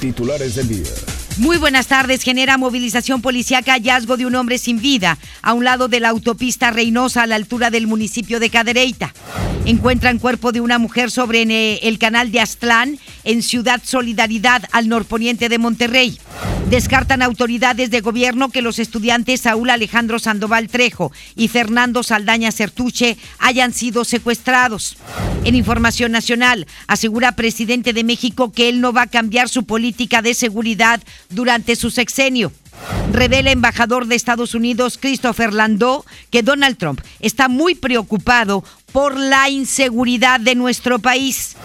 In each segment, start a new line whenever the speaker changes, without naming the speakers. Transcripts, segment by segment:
Titulares del día.
Muy buenas tardes. Genera movilización policíaca hallazgo de un hombre sin vida a un lado de la autopista Reynosa a la altura del municipio de Cadereyta. Encuentran cuerpo de una mujer sobre el canal de Aztlán en Ciudad Solidaridad al norponiente de Monterrey. Descartan autoridades de gobierno que los estudiantes Saúl Alejandro Sandoval Trejo y Fernando Saldaña Certuche hayan sido secuestrados. En información nacional, asegura presidente de México que él no va a cambiar su política de seguridad durante su sexenio. Revela embajador de Estados Unidos Christopher Landau que Donald Trump está muy preocupado por la inseguridad de nuestro país.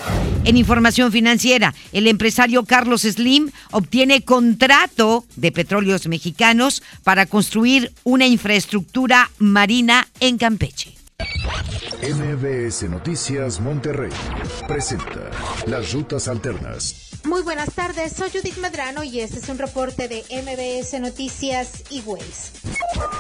En información financiera, el empresario Carlos Slim obtiene contrato de petróleos mexicanos para construir una infraestructura marina en Campeche.
MBS Noticias Monterrey presenta Las Rutas Alternas.
Muy buenas tardes, soy Judith Medrano y este es un reporte de MBS Noticias y Ways.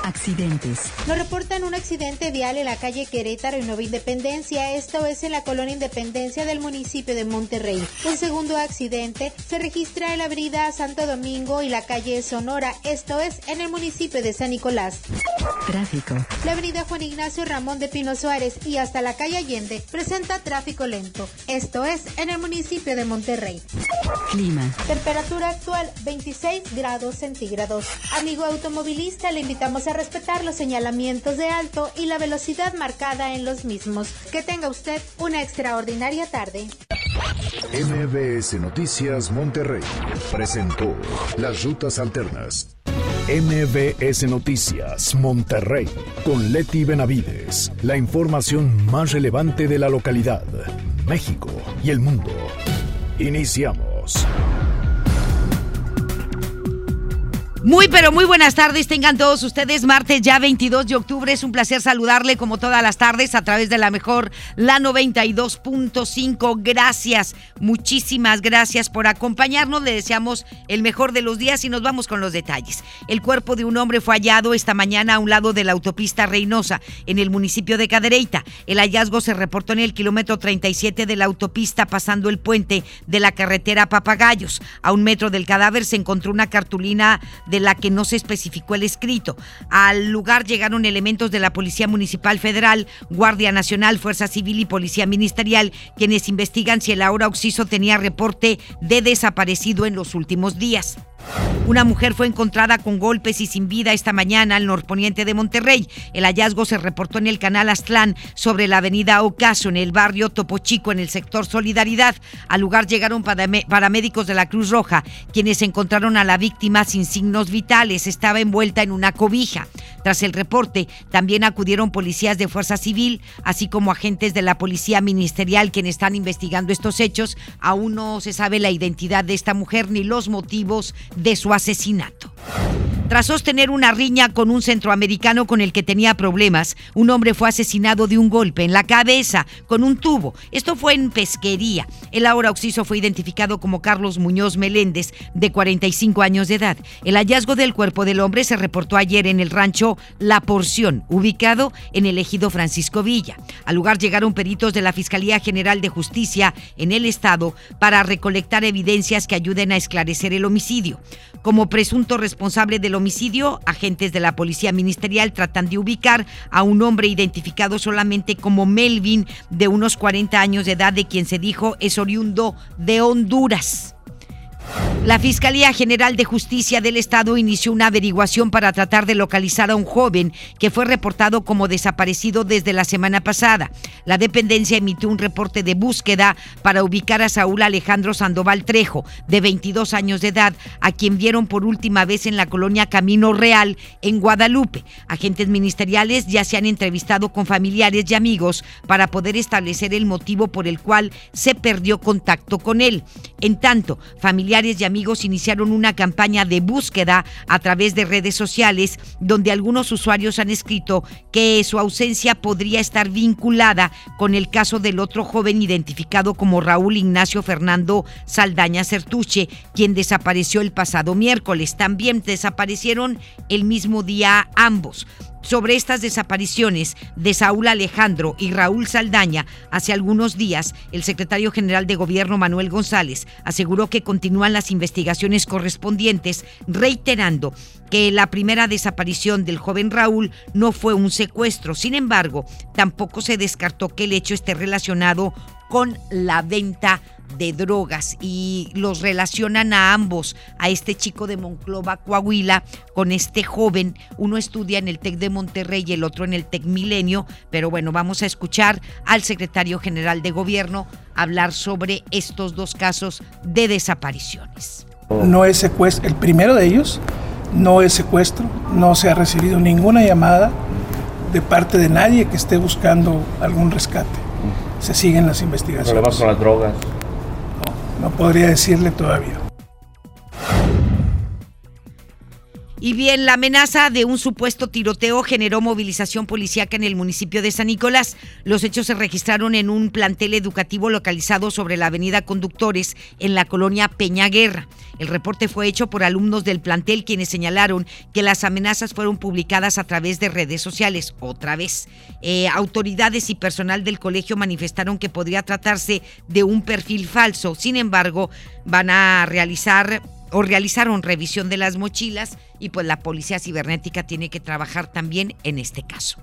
Accidentes.
Nos reportan un accidente vial en la calle Querétaro y Nueva Independencia, esto es en la colonia Independencia del municipio de Monterrey. Un segundo accidente se registra en la avenida Santo Domingo y la calle Sonora, esto es en el municipio de San Nicolás.
Tráfico.
La avenida Juan Ignacio Ramón de Pino Suárez y hasta la calle Allende presenta tráfico lento, esto es en el municipio de Monterrey.
Clima.
Temperatura actual 26 grados centígrados. Amigo automovilista, le invitamos a respetar los señalamientos de alto y la velocidad marcada en los mismos. Que tenga usted una extraordinaria tarde.
MBS Noticias Monterrey presentó Las Rutas Alternas. MBS Noticias Monterrey con Leti Benavides. La información más relevante de la localidad, México y el mundo. Iniciamos.
Muy, pero muy buenas tardes. Tengan todos ustedes martes ya 22 de octubre. Es un placer saludarle como todas las tardes a través de la mejor, la 92.5. Gracias, muchísimas gracias por acompañarnos. Le deseamos el mejor de los días y nos vamos con los detalles. El cuerpo de un hombre fue hallado esta mañana a un lado de la autopista Reynosa, en el municipio de Cadereyta. El hallazgo se reportó en el kilómetro 37 de la autopista, pasando el puente de la carretera Papagayos. A un metro del cadáver se encontró una cartulina de de la que no se especificó el escrito. Al lugar llegaron elementos de la Policía Municipal Federal, Guardia Nacional, Fuerza Civil y Policía Ministerial, quienes investigan si el ahora Oxiso tenía reporte de desaparecido en los últimos días. Una mujer fue encontrada con golpes y sin vida esta mañana al norponiente de Monterrey. El hallazgo se reportó en el canal Aztlán sobre la avenida Ocaso, en el barrio Topo Chico, en el sector Solidaridad. Al lugar llegaron paramédicos de la Cruz Roja, quienes encontraron a la víctima sin signos vitales. Estaba envuelta en una cobija. Tras el reporte, también acudieron policías de Fuerza Civil, así como agentes de la Policía Ministerial, quienes están investigando estos hechos. Aún no se sabe la identidad de esta mujer ni los motivos de su asesinato. Tras sostener una riña con un centroamericano con el que tenía problemas, un hombre fue asesinado de un golpe en la cabeza con un tubo. Esto fue en pesquería. El ahora occiso fue identificado como Carlos Muñoz Meléndez, de 45 años de edad. El hallazgo del cuerpo del hombre se reportó ayer en el rancho La Porción, ubicado en el ejido Francisco Villa. Al lugar llegaron peritos de la Fiscalía General de Justicia en el estado para recolectar evidencias que ayuden a esclarecer el homicidio. Como presunto responsable del homicidio, agentes de la Policía Ministerial tratan de ubicar a un hombre identificado solamente como Melvin, de unos 40 años de edad, de quien se dijo es oriundo de Honduras. La Fiscalía General de Justicia del Estado inició una averiguación para tratar de localizar a un joven que fue reportado como desaparecido desde la semana pasada. La dependencia emitió un reporte de búsqueda para ubicar a Saúl Alejandro Sandoval Trejo, de 22 años de edad, a quien vieron por última vez en la colonia Camino Real, en Guadalupe. Agentes ministeriales ya se han entrevistado con familiares y amigos para poder establecer el motivo por el cual se perdió contacto con él. En tanto, familiares y amigos iniciaron una campaña de búsqueda a través de redes sociales donde algunos usuarios han escrito que su ausencia podría estar vinculada con el caso del otro joven identificado como Raúl Ignacio Fernando Saldaña Certuche, quien desapareció el pasado miércoles. También desaparecieron el mismo día ambos sobre estas desapariciones de Saúl Alejandro y Raúl Saldaña hace algunos días, el secretario general de Gobierno Manuel González aseguró que continúan las investigaciones correspondientes, reiterando que la primera desaparición del joven Raúl no fue un secuestro. Sin embargo, tampoco se descartó que el hecho esté relacionado con la venta de drogas y los relacionan a ambos, a este chico de Monclova, Coahuila, con este joven. Uno estudia en el TEC de Monterrey y el otro en el TEC Milenio, pero bueno, vamos a escuchar al secretario general de gobierno hablar sobre estos dos casos de desapariciones.
No es secuestro, el primero de ellos no es secuestro, no se ha recibido ninguna llamada de parte de nadie que esté buscando algún rescate. Se siguen las investigaciones.
Problemas con las drogas.
No podría decirle todavía.
Y bien, la amenaza de un supuesto tiroteo generó movilización policíaca en el municipio de San Nicolás. Los hechos se registraron en un plantel educativo localizado sobre la avenida Conductores en la colonia Peña Guerra. El reporte fue hecho por alumnos del plantel quienes señalaron que las amenazas fueron publicadas a través de redes sociales. Otra vez, eh, autoridades y personal del colegio manifestaron que podría tratarse de un perfil falso. Sin embargo, van a realizar o realizaron revisión de las mochilas y pues la policía cibernética tiene que trabajar también en este caso.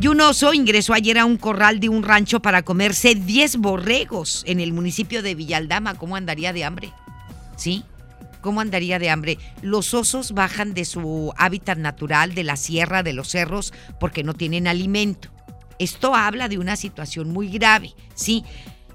Y un oso ingresó ayer a un corral de un rancho para comerse 10 borregos en el municipio de Villaldama. ¿Cómo andaría de hambre? ¿Sí? ¿Cómo andaría de hambre? Los osos bajan de su hábitat natural, de la sierra, de los cerros, porque no tienen alimento. Esto habla de una situación muy grave, ¿sí?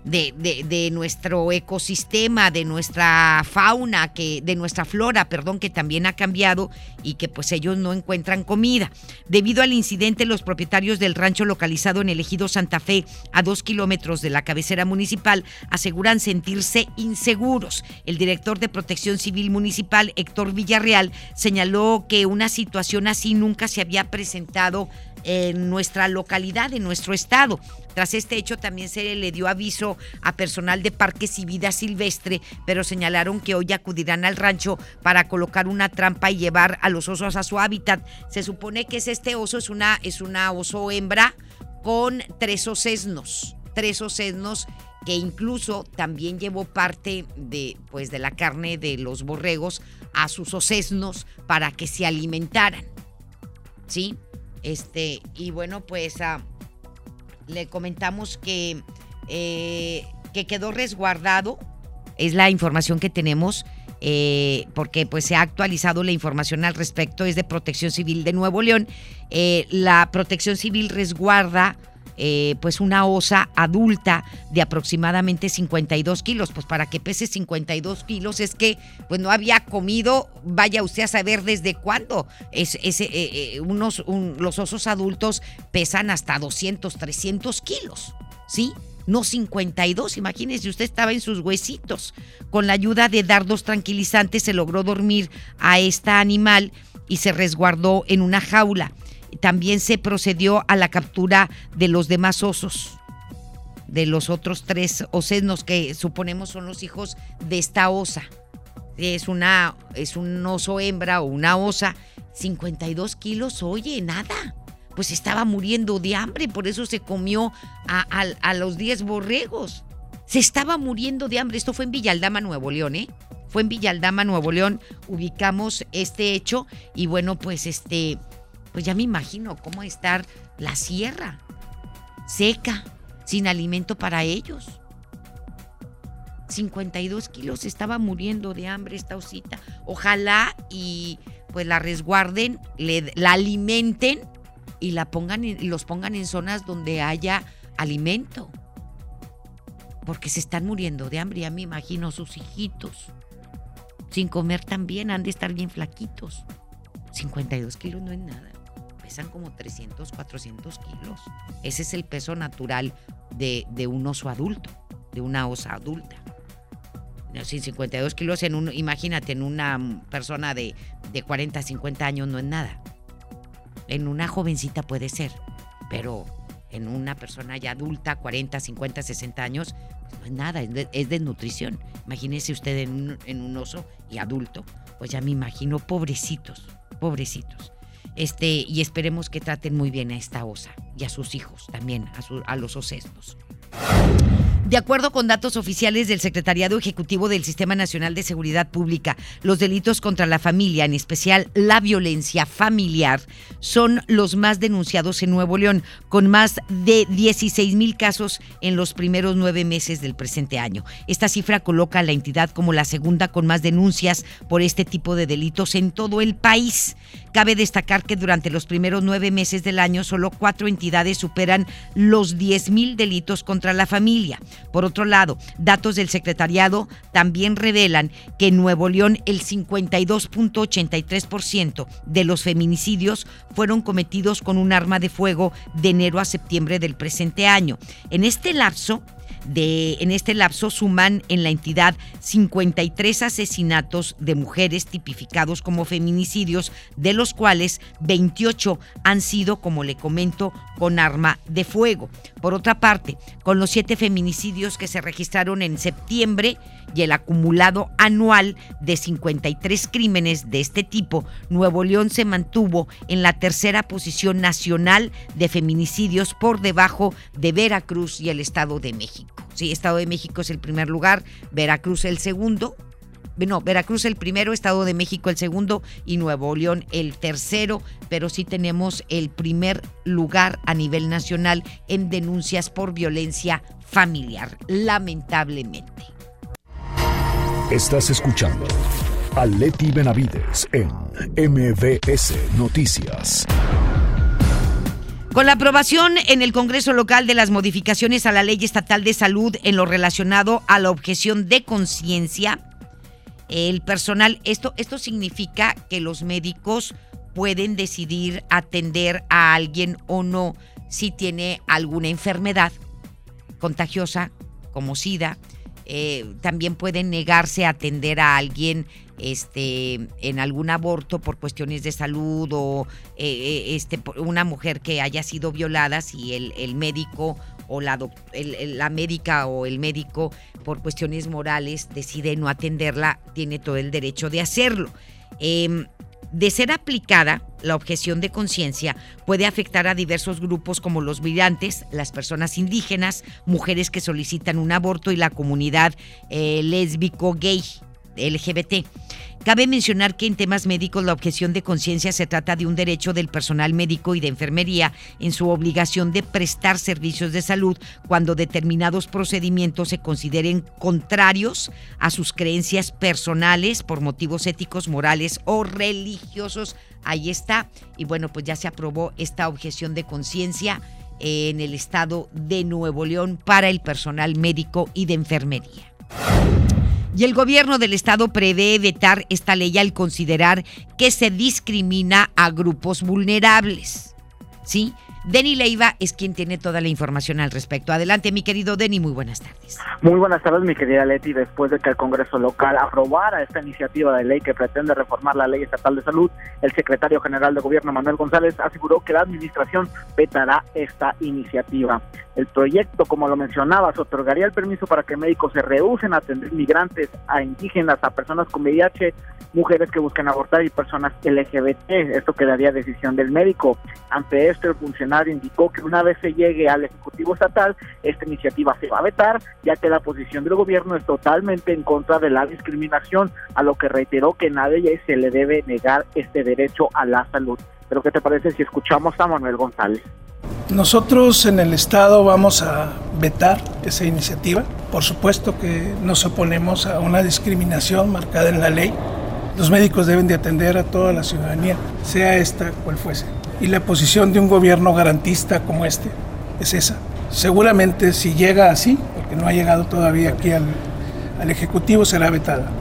De, de, nuestro ecosistema, de nuestra fauna, que, de nuestra flora, perdón, que también ha cambiado y que pues ellos no encuentran comida. Debido al incidente, los propietarios del rancho localizado en el ejido Santa Fe, a dos kilómetros de la cabecera municipal, aseguran sentirse inseguros. El director de Protección Civil Municipal, Héctor Villarreal, señaló que una situación así nunca se había presentado en nuestra localidad, en nuestro estado. Tras este hecho también se le dio aviso a personal de Parques y Vida Silvestre, pero señalaron que hoy acudirán al rancho para colocar una trampa y llevar a los osos a su hábitat. Se supone que es este oso, es una, es una oso hembra con tres osesnos, tres osesnos que incluso también llevó parte de, pues, de la carne de los borregos a sus osesnos para que se alimentaran. ¿Sí? Este, y bueno, pues ah, le comentamos que, eh, que quedó resguardado, es la información que tenemos. Eh, porque pues se ha actualizado la información al respecto, es de Protección Civil de Nuevo León. Eh, la Protección Civil resguarda eh, pues una osa adulta de aproximadamente 52 kilos. Pues para que pese 52 kilos es que pues no había comido, vaya usted a saber desde cuándo. Es, eh, eh, unos, los osos adultos pesan hasta 200, 300 kilos, ¿sí? no 52. Imagínese, usted estaba en sus huesitos. Con la ayuda de dardos tranquilizantes se logró dormir a esta animal y se resguardó en una jaula también se procedió a la captura de los demás osos, de los otros tres osenos que suponemos son los hijos de esta osa. Es, una, es un oso hembra o una osa, 52 kilos, oye, nada. Pues estaba muriendo de hambre, por eso se comió a, a los 10 borregos. Se estaba muriendo de hambre. Esto fue en Villaldama, Nuevo León, ¿eh? Fue en Villaldama, Nuevo León. Ubicamos este hecho y bueno, pues este pues ya me imagino cómo estar la sierra, seca, sin alimento para ellos. 52 kilos estaba muriendo de hambre esta osita. Ojalá y pues la resguarden, la alimenten y la pongan y los pongan en zonas donde haya alimento. Porque se están muriendo de hambre, ya me imagino sus hijitos. Sin comer también han de estar bien flaquitos. 52 kilos no es nada pesan como 300, 400 kilos. Ese es el peso natural de, un oso adulto, de una osa adulta. Sin 52 kilos, en un, imagínate, en una persona de, de 40, 50 años no es nada. En una jovencita puede ser, pero en una persona ya adulta, 40, 50, 60 años, pues no es nada, es, desnutrición. Imagínese usted en un, en un oso y adulto, pues ya me imagino pobrecitos, pobrecitos. Este, y esperemos que traten muy bien a esta osa y a sus hijos también, a, a los osesnos. De acuerdo con datos oficiales del Secretariado Ejecutivo del Sistema Nacional de Seguridad Pública, los delitos contra la familia, en especial la violencia familiar, son los más denunciados en Nuevo León, con más de 16 mil casos en los primeros nueve meses del presente año. Esta cifra coloca a la entidad como la segunda con más denuncias por este tipo de delitos en todo el país. Cabe destacar que durante los primeros nueve meses del año solo cuatro entidades superan los 10 mil delitos contra la familia. Por otro lado, datos del secretariado también revelan que en Nuevo León el 52.83% de los feminicidios fueron cometidos con un arma de fuego de enero a septiembre del presente año. En este lapso, de, en este lapso suman en la entidad 53 asesinatos de mujeres tipificados como feminicidios, de los cuales 28 han sido, como le comento, con arma de fuego. Por otra parte, con los siete feminicidios que se registraron en septiembre y el acumulado anual de 53 crímenes de este tipo, Nuevo León se mantuvo en la tercera posición nacional de feminicidios por debajo de Veracruz y el Estado de México. Sí, Estado de México es el primer lugar, Veracruz el segundo, no, Veracruz el primero, Estado de México el segundo y Nuevo León el tercero, pero sí tenemos el primer lugar a nivel nacional en denuncias por violencia familiar, lamentablemente.
Estás escuchando a Leti Benavides en MBS Noticias.
Con la aprobación en el Congreso local de las modificaciones a la Ley Estatal de Salud en lo relacionado a la objeción de conciencia, el personal, esto, esto significa que los médicos pueden decidir atender a alguien o no si tiene alguna enfermedad contagiosa como SIDA. Eh, también pueden negarse a atender a alguien este, en algún aborto por cuestiones de salud o eh, eh, este, una mujer que haya sido violada, si el, médico o la, la médica o el médico por cuestiones morales decide no atenderla, tiene todo el derecho de hacerlo. Em, de ser aplicada, la objeción de conciencia puede afectar a diversos grupos como los migrantes, las personas indígenas, mujeres que solicitan un aborto y la comunidad eh, lésbico-gay. LGBT. Cabe mencionar que en temas médicos la objeción de conciencia se trata de un derecho del personal médico y de enfermería en su obligación de prestar servicios de salud cuando determinados procedimientos se consideren contrarios a sus creencias personales por motivos éticos, morales o religiosos. Ahí está. Y bueno, pues ya se aprobó esta objeción de conciencia en el estado de Nuevo León para el personal médico y de enfermería. Y el gobierno del estado prevé vetar esta ley al considerar que se discrimina a grupos vulnerables. ¿Sí? Denny Leiva es quien tiene toda la información al respecto. Adelante, mi querido Denny, muy buenas tardes.
Muy buenas tardes, mi querida Leti. Después de que el Congreso local aprobara esta iniciativa de ley que pretende reformar la Ley Estatal de Salud, el secretario general de Gobierno, Manuel González, aseguró que la administración vetará esta iniciativa. El proyecto, como lo mencionabas, otorgaría el permiso para que médicos se rehúsen a atender migrantes, a indígenas, a personas con VIH, mujeres que buscan abortar y personas LGBT. Esto quedaría decisión del médico. Ante esto, el funcionario indicó que una vez se llegue al Ejecutivo Estatal, esta iniciativa se va a vetar, ya que la posición del gobierno es totalmente en contra de la discriminación, a lo que reiteró que nadie se le debe negar este derecho a la salud. Pero ¿qué te parece si escuchamos a Manuel González?
Nosotros en el Estado vamos a vetar esa iniciativa. Por supuesto que nos oponemos a una discriminación marcada en la ley. Los médicos deben de atender a toda la ciudadanía, sea esta cual fuese. Y la posición de un gobierno garantista como este es esa. Seguramente si llega así, porque no ha llegado todavía aquí al, al Ejecutivo, será vetada.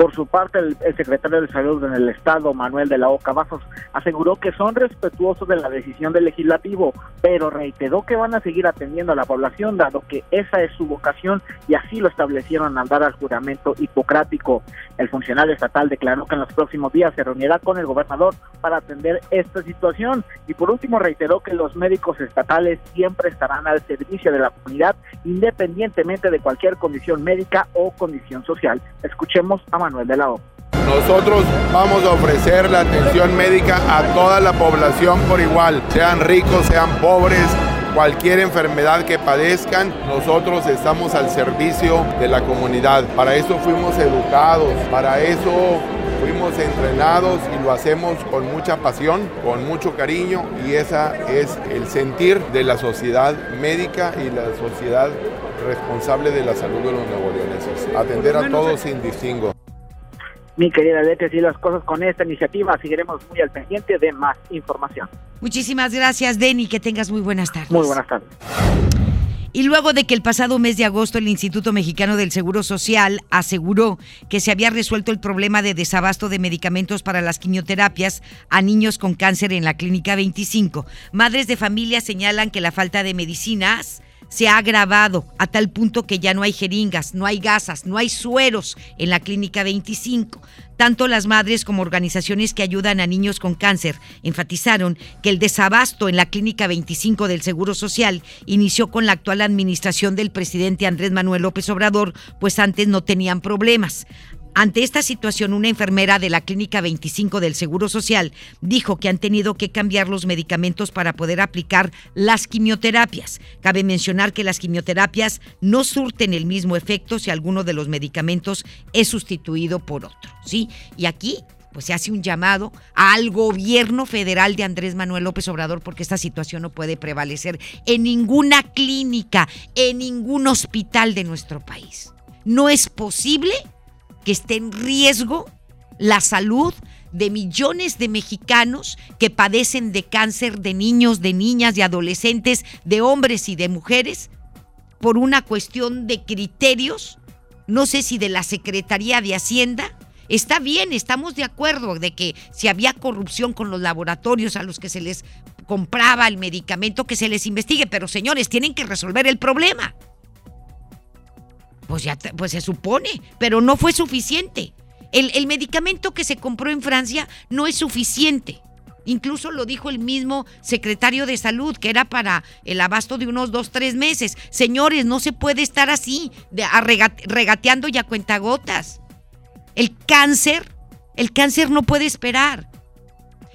Por su parte, el, secretario de Salud en el Estado, Manuel de la Oca Vasos, aseguró que son respetuosos de la decisión del legislativo, pero reiteró que van a seguir atendiendo a la población dado que esa es su vocación y así lo establecieron al dar al juramento hipocrático. El funcionario estatal declaró que en los próximos días se reunirá con el gobernador para atender esta situación y por último reiteró que los médicos estatales siempre estarán al servicio de la comunidad independientemente de cualquier condición médica o condición social. Escuchemos a Manuel de la O.
Nosotros vamos a ofrecer la atención médica a toda la población por igual, sean ricos, sean pobres, cualquier enfermedad que padezcan, nosotros estamos al servicio de la comunidad. Para eso fuimos educados, para eso fuimos entrenados y lo hacemos con mucha pasión, con mucho cariño y esa es el sentir de la sociedad médica y la sociedad responsable de la salud de los neoleoneses. Atender a todos sin distingo.
Mi querida Leti, así las cosas con esta iniciativa, seguiremos muy al pendiente de más información.
Muchísimas gracias, Denny, que tengas muy buenas tardes.
Muy buenas tardes.
Y luego de que el pasado mes de agosto el Instituto Mexicano del Seguro Social aseguró que se había resuelto el problema de desabasto de medicamentos para las quimioterapias a niños con cáncer en la Clínica 25, madres de familia señalan que la falta de medicinas se ha agravado a tal punto que ya no hay jeringas, no hay gasas, no hay sueros en la Clínica 25. Tanto las madres como organizaciones que ayudan a niños con cáncer enfatizaron que el desabasto en la Clínica 25 del Seguro Social inició con la actual administración del presidente Andrés Manuel López Obrador, pues antes no tenían problemas. Ante esta situación, una enfermera de la Clínica 25 del Seguro Social dijo que han tenido que cambiar los medicamentos para poder aplicar las quimioterapias. Cabe mencionar que las quimioterapias no surten el mismo efecto si alguno de los medicamentos es sustituido por otro, ¿sí? Y aquí pues se hace un llamado al gobierno federal de Andrés Manuel López Obrador porque esta situación no puede prevalecer en ninguna clínica, en ningún hospital de nuestro país. No es posible que esté en riesgo la salud de millones de mexicanos que padecen de cáncer, de niños, de niñas, de adolescentes, de hombres y de mujeres, por una cuestión de criterios, no sé si de la Secretaría de Hacienda. Está bien, estamos de acuerdo de que si había corrupción con los laboratorios a los que se les compraba el medicamento, que se les investigue, pero señores, tienen que resolver el problema. Pues ya, pues se supone, pero no fue suficiente. El, el, medicamento que se compró en Francia no es suficiente. Incluso lo dijo el mismo secretario de salud, que era para el abasto de unos dos, tres meses. Señores, no se puede estar así, regateando y a cuentagotas. El cáncer, el cáncer no puede esperar.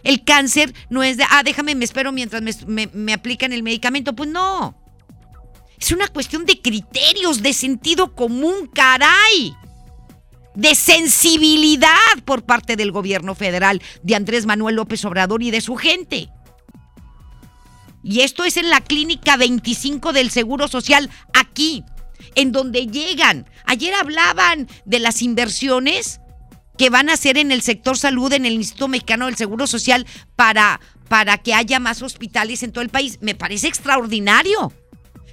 El cáncer no es de, ah, déjame, me espero mientras me, me aplican el medicamento. Pues no. Es una cuestión de criterios, de sentido común, caray. De sensibilidad por parte del gobierno federal de Andrés Manuel López Obrador y de su gente. Y esto es en la clínica 25 del Seguro Social, aquí, en donde llegan. Ayer hablaban de las inversiones que van a hacer en el sector salud, en el Instituto Mexicano del Seguro Social, para, para que haya más hospitales en todo el país. Me parece extraordinario.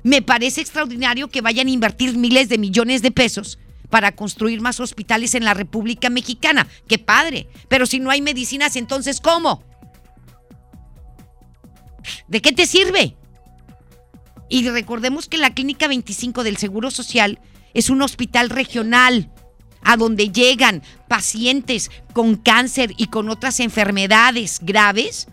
Me parece extraordinario que vayan a invertir miles de millones de pesos para construir más hospitales en la República Mexicana. ¡Qué padre! Pero si no hay medicinas, entonces ¿cómo? ¿De qué te sirve? Y recordemos que la Clínica 25 del Seguro Social es un hospital regional a donde llegan pacientes con cáncer y con otras enfermedades graves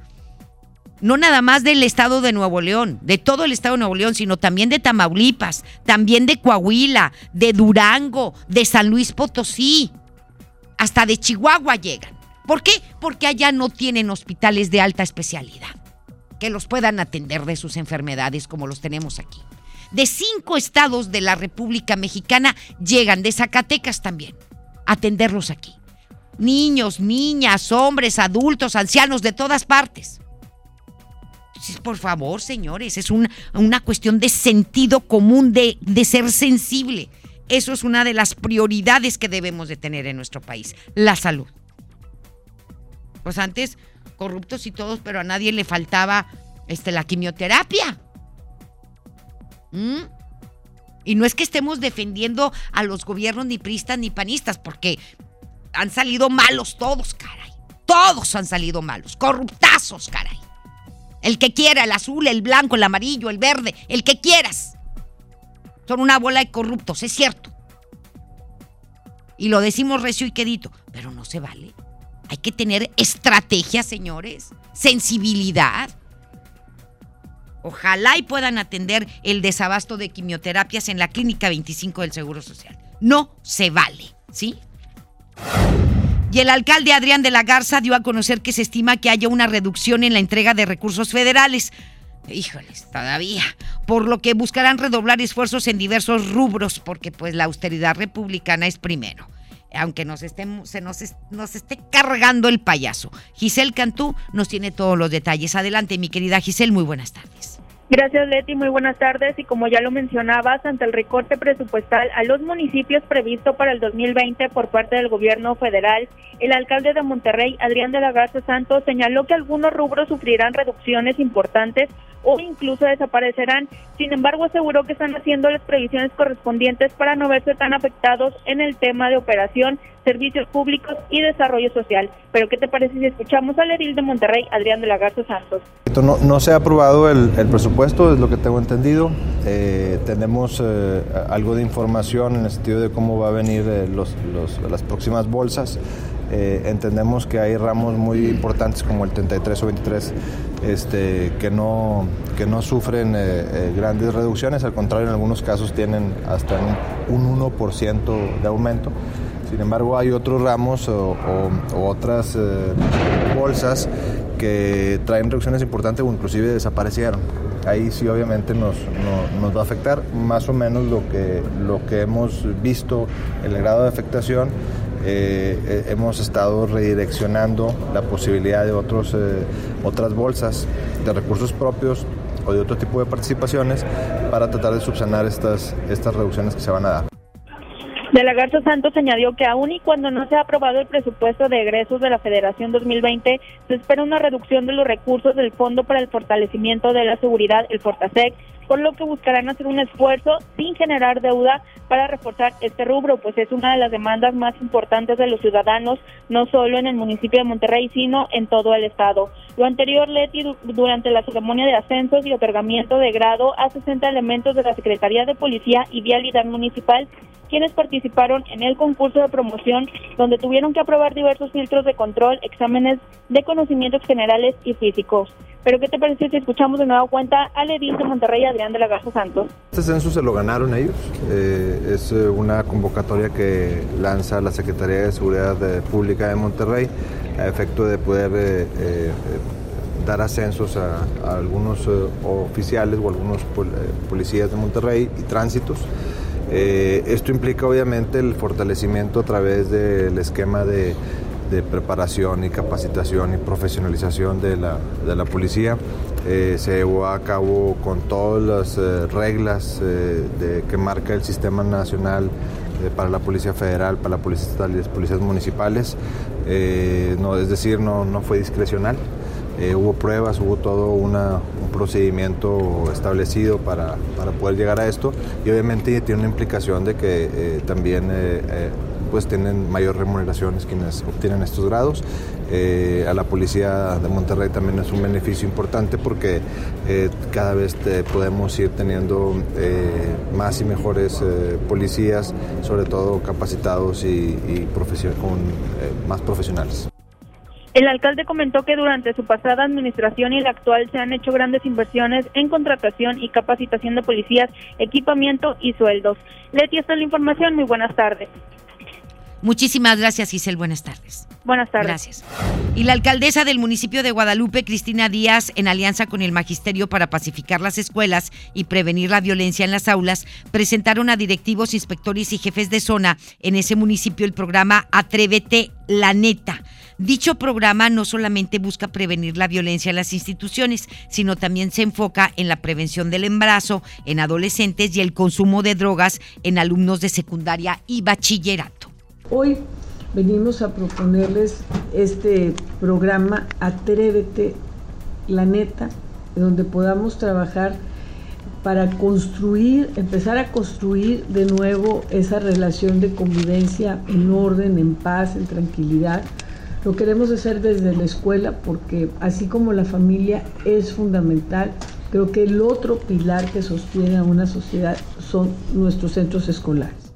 no nada más del estado de Nuevo León, de todo el estado de Nuevo León, sino también de Tamaulipas, también de Coahuila, de Durango, de San Luis Potosí, hasta de Chihuahua llegan. ¿Por qué? Porque allá no tienen hospitales de alta especialidad que los puedan atender de sus enfermedades como los tenemos aquí. De cinco estados de la República Mexicana llegan, de Zacatecas también, a atenderlos aquí. Niños, niñas, hombres, adultos, ancianos, de todas partes. Por favor, señores, es una, una cuestión de sentido común, de, de ser sensible. Eso es una de las prioridades que debemos de tener en nuestro país, la salud. Pues antes, corruptos y todos, pero a nadie le faltaba este, la quimioterapia. ¿Mm? Y no es que estemos defendiendo a los gobiernos ni pristas ni panistas, porque han salido malos todos, caray. Todos han salido malos, corruptazos, caray. El que quiera, el azul, el blanco, el amarillo, el verde, el que quieras. Son una bola de corruptos, es cierto. Y lo decimos recio y quedito, pero no se vale. Hay que tener estrategia, señores, sensibilidad. Ojalá y puedan atender el desabasto de quimioterapias en la Clínica 25 del Seguro Social. No se vale, ¿sí? Y el alcalde Adrián de la Garza dio a conocer que se estima que haya una reducción en la entrega de recursos federales. Híjoles, todavía. Por lo que buscarán redoblar esfuerzos en diversos rubros, porque pues la austeridad republicana es primero. Aunque nos estemos, se nos, nos esté cargando el payaso. Giselle Cantú nos tiene todos los detalles. Adelante, mi querida Giselle, muy buenas tardes.
Gracias, Leti. Muy buenas tardes. Y como ya lo mencionabas, ante el recorte presupuestal a los municipios previsto para el 2020 por parte del gobierno federal, el alcalde de Monterrey, Adrián de la Garza Santos, señaló que algunos rubros sufrirán reducciones importantes o incluso desaparecerán. Sin embargo, aseguró que están haciendo las previsiones correspondientes para no verse tan afectados en el tema de operación, servicios públicos y desarrollo social. Pero, ¿qué te parece si escuchamos al edil de Monterrey, Adrián de la Garza Santos?
No, no se ha aprobado el, presupuesto, es lo que tengo entendido. Eh, tenemos eh, algo de información en el sentido de cómo va a venir eh, los, las próximas bolsas. entendemos que hay ramos muy importantes como el 33 o 23 este, que, no, que no sufren grandes reducciones, al contrario en algunos casos tienen hasta un 1% de aumento. Sin embargo, hay otros ramos o, otras bolsas que traen reducciones importantes o inclusive desaparecieron. Ahí sí obviamente nos, nos va a afectar más o menos lo que, lo que hemos visto, el grado de afectación. Eh, eh, hemos estado redireccionando la posibilidad de otros, otras bolsas de recursos propios o de otro tipo de participaciones para tratar de subsanar estas, estas reducciones que se van a dar.
De la Garza Santos añadió que aún y cuando no se ha aprobado el presupuesto de egresos de la Federación 2020, se espera una reducción de los recursos del Fondo para el Fortalecimiento de la Seguridad, el Fortasec, por lo que buscarán hacer un esfuerzo sin generar deuda para reforzar este rubro, pues es una de las demandas más importantes de los ciudadanos, no solo en el municipio de Monterrey, sino en todo el estado. Lo anterior, Leti, durante la ceremonia de ascensos y otorgamiento de grado a 60 elementos de la Secretaría de Policía y Vialidad Municipal, quienes participaron en el concurso de promoción, donde tuvieron que aprobar diversos filtros de control, exámenes de conocimientos generales y físicos. Pero ¿qué te parece si escuchamos de nuevo cuenta al edil de Monterrey, Adrián de la Garza Santos?
Este censo se lo ganaron ellos. Eh, es eh, una convocatoria que lanza la Secretaría de Seguridad Pública de Monterrey a efecto de poder eh, dar ascensos a, algunos oficiales o algunos policías de Monterrey y tránsitos. esto implica obviamente el fortalecimiento a través del esquema de de preparación y capacitación y profesionalización de la, de la policía. Eh, se llevó a cabo con todas las eh, reglas eh, que marca el Sistema Nacional para la Policía Federal, para las policías municipales. no, es decir, no, no fue discrecional. hubo pruebas, hubo todo un procedimiento establecido para, para, poder llegar a esto y obviamente tiene una implicación de que también pues tienen mayor remuneraciones quienes obtienen estos grados. Eh, a la policía de Monterrey también es un beneficio importante porque eh, cada vez podemos ir teniendo eh, más y mejores policías, sobre todo capacitados y, y con, más profesionales.
El alcalde comentó que durante su pasada administración y la actual se han hecho grandes inversiones en contratación y capacitación de policías, equipamiento y sueldos. Leti, esta es la información. Muy buenas tardes.
Muchísimas gracias, Giselle. Buenas tardes.
Buenas tardes.
Gracias. Y la alcaldesa del municipio de Guadalupe, Cristina Díaz, en alianza con el Magisterio para pacificar las escuelas y prevenir la violencia en las aulas, presentaron a directivos, inspectores y jefes de zona en ese municipio el programa Atrévete la Neta. Dicho programa no solamente busca prevenir la violencia en las instituciones, sino también se enfoca en la prevención del embarazo en adolescentes y el consumo de drogas en alumnos de secundaria y bachillerato.
Hoy venimos a proponerles este programa Atrévete, la neta, donde podamos trabajar para construir, empezar a construir de nuevo esa relación de convivencia en orden, en paz, en tranquilidad, Lo queremos hacer desde la escuela porque así como la familia es fundamental, creo que el otro pilar que sostiene a una sociedad son nuestros centros escolares.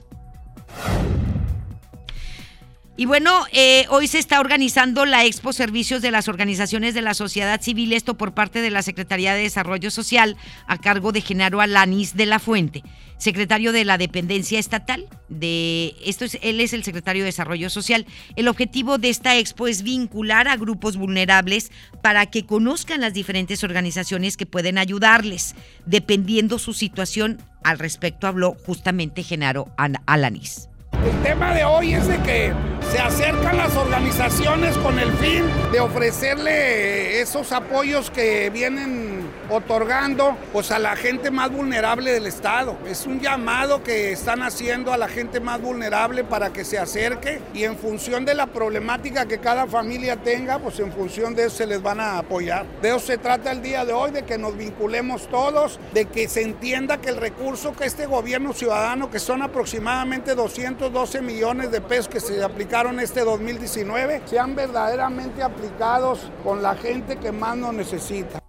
Y bueno, eh, hoy se está organizando la Expo Servicios de las Organizaciones de la Sociedad Civil, esto por parte de la Secretaría de Desarrollo Social a cargo de Genaro Alanis de la Fuente, secretario de la Dependencia Estatal. De esto es, él es el secretario de Desarrollo Social. El objetivo de esta expo es vincular a grupos vulnerables para que conozcan las diferentes organizaciones que pueden ayudarles, dependiendo su situación. Al respecto habló justamente Genaro Alanis.
El tema de hoy es de que se acercan las organizaciones con el fin de ofrecerle esos apoyos que vienen otorgando pues a la gente más vulnerable del estado. Es un llamado que están haciendo a la gente más vulnerable para que se acerque y en función de la problemática que cada familia tenga, pues en función de eso se les van a apoyar. De eso se trata el día de hoy, de que nos vinculemos todos, de que se entienda que el recurso que este gobierno ciudadano, que son aproximadamente 212 millones de pesos que se aplicaron este 2019, sean verdaderamente aplicados con la gente que más nos necesita.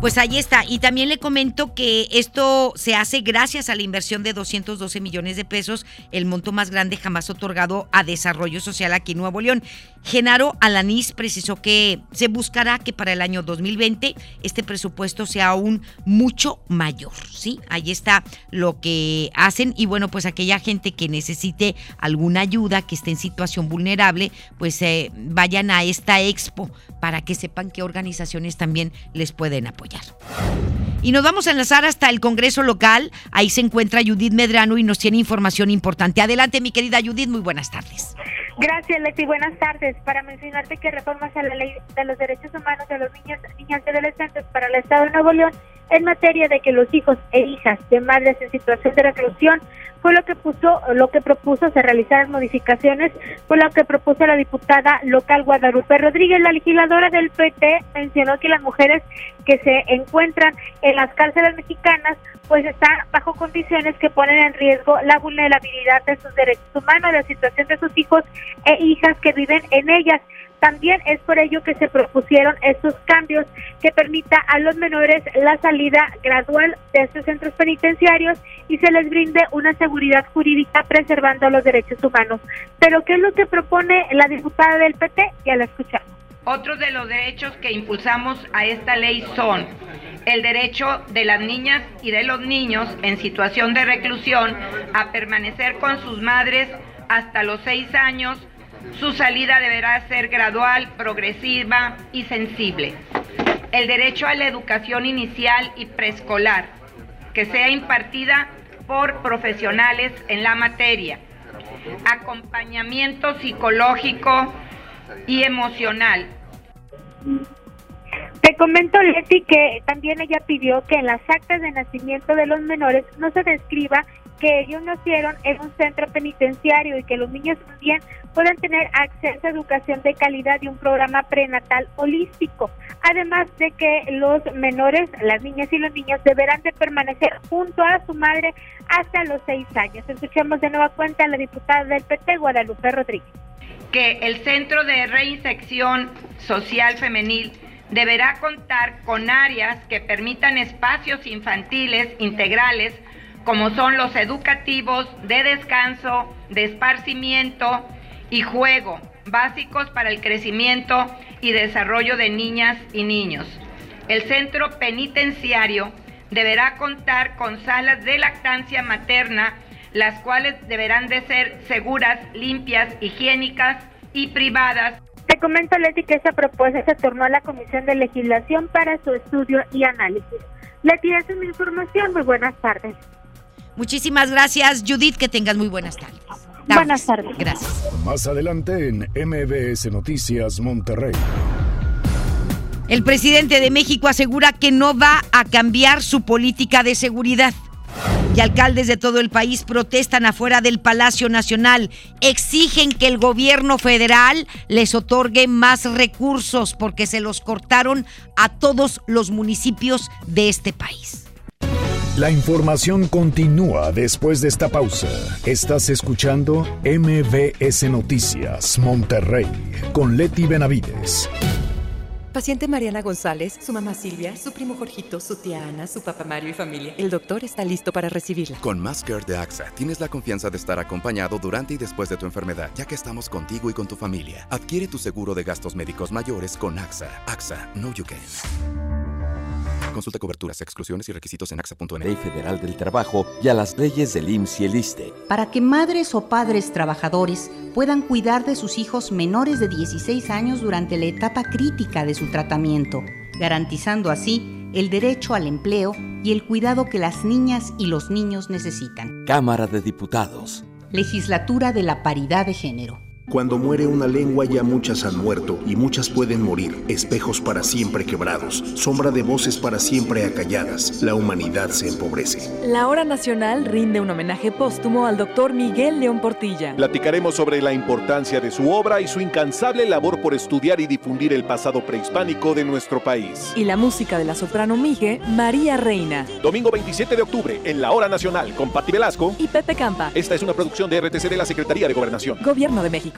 Pues ahí está. Y también le comento que esto se hace gracias a la inversión de 212 millones de pesos, el monto más grande jamás otorgado a desarrollo social aquí en Nuevo León. Genaro Alanís precisó que se buscará que para el año 2020 este presupuesto sea aún mucho mayor, ¿sí? Ahí está lo que hacen y bueno, pues aquella gente que necesite alguna ayuda, que esté en situación vulnerable, pues eh, vayan a esta expo para que sepan qué organizaciones también les pueden apoyar. Y nos vamos a enlazar hasta el Congreso local. Ahí se encuentra Judith Medrano y nos tiene información importante. Adelante, mi querida Judith, muy buenas tardes.
Gracias, Leti. Buenas tardes. Para mencionarte que reformas a la ley de los derechos humanos de los niños, niñas y adolescentes para el Estado de Nuevo León en materia de que los hijos e hijas de madres en situación de reclusión fue lo que puso, lo que propuso se realizaran modificaciones, fue lo que propuso la diputada local Guadalupe Rodríguez, la legisladora del PT, mencionó que las mujeres que se encuentran en las cárceles mexicanas pues están bajo condiciones que ponen en riesgo la vulnerabilidad de sus derechos humanos, la situación de sus hijos e hijas que viven en ellas. También es por ello que se propusieron estos cambios que permita a los menores la salida gradual de estos centros penitenciarios y se les brinde una seguridad jurídica preservando los derechos humanos. Pero ¿qué es lo que propone la diputada del PT? Ya la escuchamos.
Otros de los derechos que impulsamos a esta ley son el derecho de las niñas y de los niños en situación de reclusión a permanecer con sus madres hasta los seis años su salida deberá ser gradual, progresiva y sensible. El derecho a la educación inicial y preescolar, que sea impartida por profesionales en la materia. Acompañamiento psicológico y emocional.
Te comento, Leti, que también ella pidió que en las actas de nacimiento de los menores no se describa que ellos nacieron en un centro penitenciario y que los niños también puedan tener acceso a educación de calidad y un programa prenatal holístico. Además de que los menores, las niñas y los niños deberán de permanecer junto a su madre hasta los seis años. Escuchemos de nueva cuenta a la diputada del PT, Guadalupe Rodríguez.
Que el Centro de Reinserción Social Femenil deberá contar con áreas que permitan espacios infantiles integrales como son los educativos, de descanso, de esparcimiento y juego, básicos para el crecimiento y desarrollo de niñas y niños. El centro penitenciario deberá contar con salas de lactancia materna, las cuales deberán de ser seguras, limpias, higiénicas y privadas.
Te comento, Leti, que esa propuesta se tornó a la Comisión de Legislación para su estudio y análisis. Leti, esa es mi información. Muy buenas tardes.
Muchísimas gracias, Judith. Que tengas muy buenas tardes.
Buenas tardes.
Gracias.
Más adelante en MBS Noticias Monterrey.
El presidente de México asegura que no va a cambiar su política de seguridad. Y alcaldes de todo el país protestan afuera del Palacio Nacional. Exigen que el gobierno federal les otorgue más recursos porque se los cortaron a todos los municipios de este país.
La información continúa después de esta pausa. Estás escuchando MBS Noticias Monterrey con Leti Benavides.
Paciente Mariana González, su mamá Silvia, su primo Jorgito, su tía Ana, su papá Mario y familia. El doctor está listo para recibirla.
Con Care de AXA tienes la confianza de estar acompañado durante y después de tu enfermedad, ya que estamos contigo y con tu familia. Adquiere tu seguro de gastos médicos mayores con AXA. AXA, no you can. Consulta coberturas, exclusiones y requisitos en axa.net.
Ley Federal del Trabajo y a las leyes del IMSS y el ISTE.
Para que madres o padres trabajadores puedan cuidar de sus hijos menores de 16 años durante la etapa crítica de su tratamiento, garantizando así el derecho al empleo y el cuidado que las niñas y los niños necesitan.
Cámara de Diputados.
Legislatura de la Paridad de Género.
Cuando muere una lengua ya muchas han muerto y muchas pueden morir, espejos para siempre quebrados, sombra de voces para siempre acalladas, la humanidad se empobrece.
La Hora Nacional rinde un homenaje póstumo al doctor Miguel León Portilla.
Platicaremos sobre la importancia de su obra y su incansable labor por estudiar y difundir el pasado prehispánico de nuestro país.
Y la música de la soprano Mige, María Reina.
Domingo 27 de octubre, en la Hora Nacional, con Patti Velasco
y Pepe Campa.
Esta es una producción de RTC de la Secretaría de Gobernación.
Gobierno de México.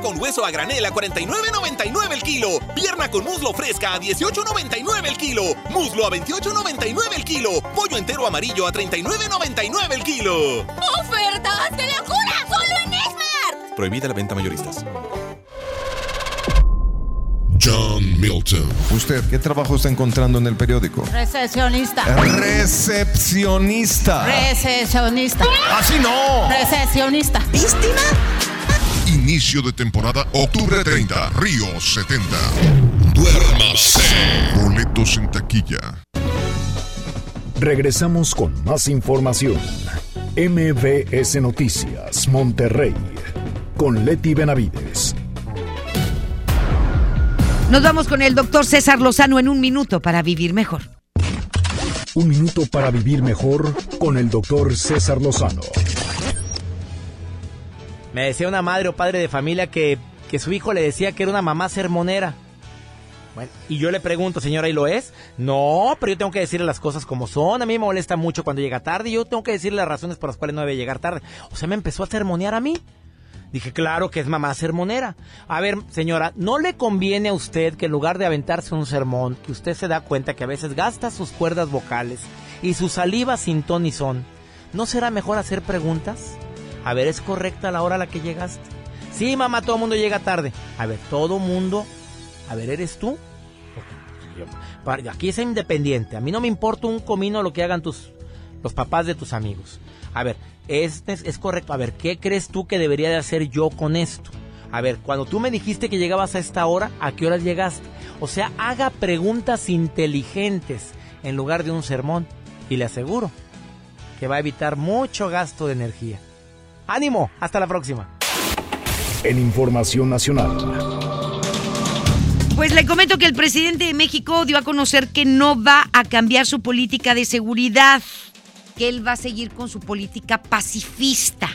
Con hueso a granel a 49.99 el kilo. Pierna con muslo fresca a 18.99 el kilo. Muslo a 28.99 el kilo. Pollo entero amarillo a 39.99 el kilo.
¡Ofertas de locura! ¡Solo en Esmart!
Prohibida la venta mayoristas.
John Milton.
¿Usted qué trabajo está encontrando en el periódico?
Recepcionista.
Recepcionista.
Recepcionista.
Así no.
Recepcionista.
¿Víctima?
Inicio de temporada octubre 30, Río 70. Duérmase. Boletos en taquilla.
Regresamos con más información. MBS Noticias, Monterrey, con Leti Benavides.
Nos vamos con el doctor César Lozano en un minuto para vivir mejor.
Un minuto para vivir mejor con el doctor César Lozano.
Me decía una madre o padre de familia que, que su hijo le decía que era una mamá sermonera. Bueno, y yo le pregunto, señora, ¿y lo es? No, pero yo tengo que decirle las cosas como son. A mí me molesta mucho cuando llega tarde y yo tengo que decirle las razones por las cuales no debe llegar tarde. O sea, me empezó a sermonear a mí. Dije, claro que es mamá sermonera. A ver, señora, ¿no le conviene a usted que en lugar de aventarse un sermón, que usted se da cuenta que a veces gasta sus cuerdas vocales y su saliva sin ton y son, ¿no será mejor hacer preguntas? A ver, ¿es correcta la hora a la que llegaste? Sí, mamá, todo el mundo llega tarde. A ver, todo mundo. A ver, ¿eres tú? Aquí es independiente. A mí no me importa un comino lo que hagan tus los papás de tus amigos. A ver, ¿es, es, es correcto? A ver, ¿qué crees tú que debería de hacer yo con esto? A ver, cuando tú me dijiste que llegabas a esta hora, ¿a qué horas llegaste? O sea, haga preguntas inteligentes en lugar de un sermón. Y le aseguro que va a evitar mucho gasto de energía. ¡Ánimo! Hasta la próxima.
En Información Nacional.
Pues le comento que el presidente de México dio a conocer que no va a cambiar su política de seguridad, que él va a seguir con su política pacifista.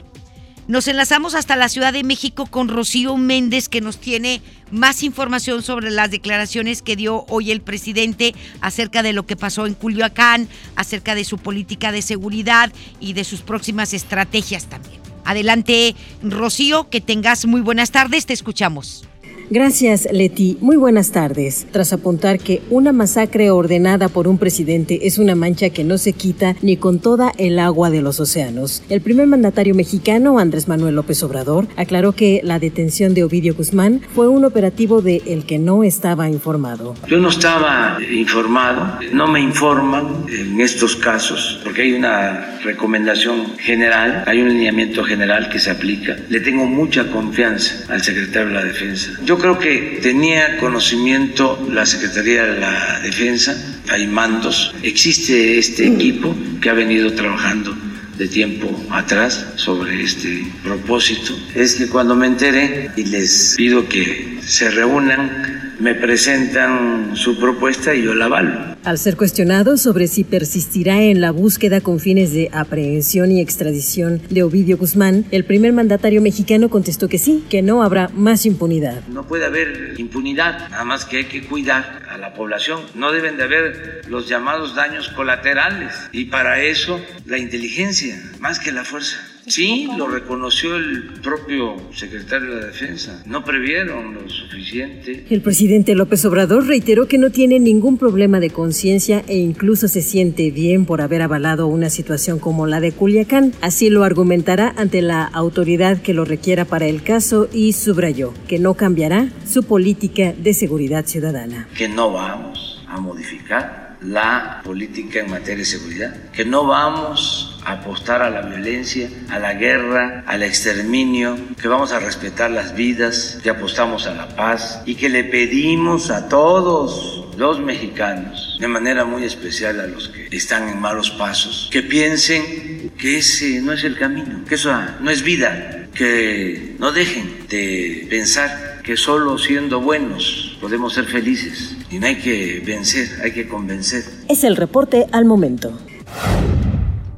Nos enlazamos hasta la Ciudad de México con Rocío Méndez, que nos tiene más información sobre las declaraciones que dio hoy el presidente acerca de lo que pasó en Culiacán, acerca de su política de seguridad y de sus próximas estrategias también. Adelante, Rocío, que tengas muy buenas tardes, te escuchamos.
Gracias, Leti. Muy buenas tardes. Tras apuntar que una masacre ordenada por un presidente es una mancha que no se quita ni con toda el agua de los océanos, el primer mandatario mexicano, Andrés Manuel López Obrador, aclaró que la detención de Ovidio Guzmán fue un operativo de el que no estaba informado.
Yo no estaba informado, no me informan en estos casos, porque hay una recomendación general, hay un lineamiento general que se aplica. Le tengo mucha confianza al secretario de la Defensa. Yo creo que tenía conocimiento la Secretaría de la Defensa, hay mandos, existe este equipo que ha venido trabajando de tiempo atrás sobre este propósito, es que cuando me enteré y les pido que se reúnan, me presentan su propuesta y yo la avalo.
Al ser cuestionado sobre si persistirá en la búsqueda con fines de aprehensión y extradición de Ovidio Guzmán, el primer mandatario mexicano contestó que sí, que no habrá más impunidad.
No puede haber impunidad, nada más que hay que cuidar a la población. No deben de haber los llamados daños colaterales y para eso la inteligencia, más que la fuerza. Sí, lo reconoció el propio secretario de la Defensa. No previeron lo suficiente.
El presidente López Obrador reiteró que no tiene ningún problema de conciencia e incluso se siente bien por haber avalado una situación como la de Culiacán. Así lo argumentará ante la autoridad que lo requiera para el caso y subrayó que no cambiará su política de seguridad ciudadana.
Que no vamos a modificar la política en materia de seguridad, que no vamos a apostar a la violencia, a la guerra, al exterminio, que vamos a respetar las vidas, que apostamos a la paz y que le pedimos a todos los mexicanos, de manera muy especial a los que están en malos pasos, que piensen que ese no es el camino, que eso no es vida, que no dejen de pensar que solo siendo buenos podemos ser felices y no hay que vencer, hay que convencer.
Es el reporte al momento.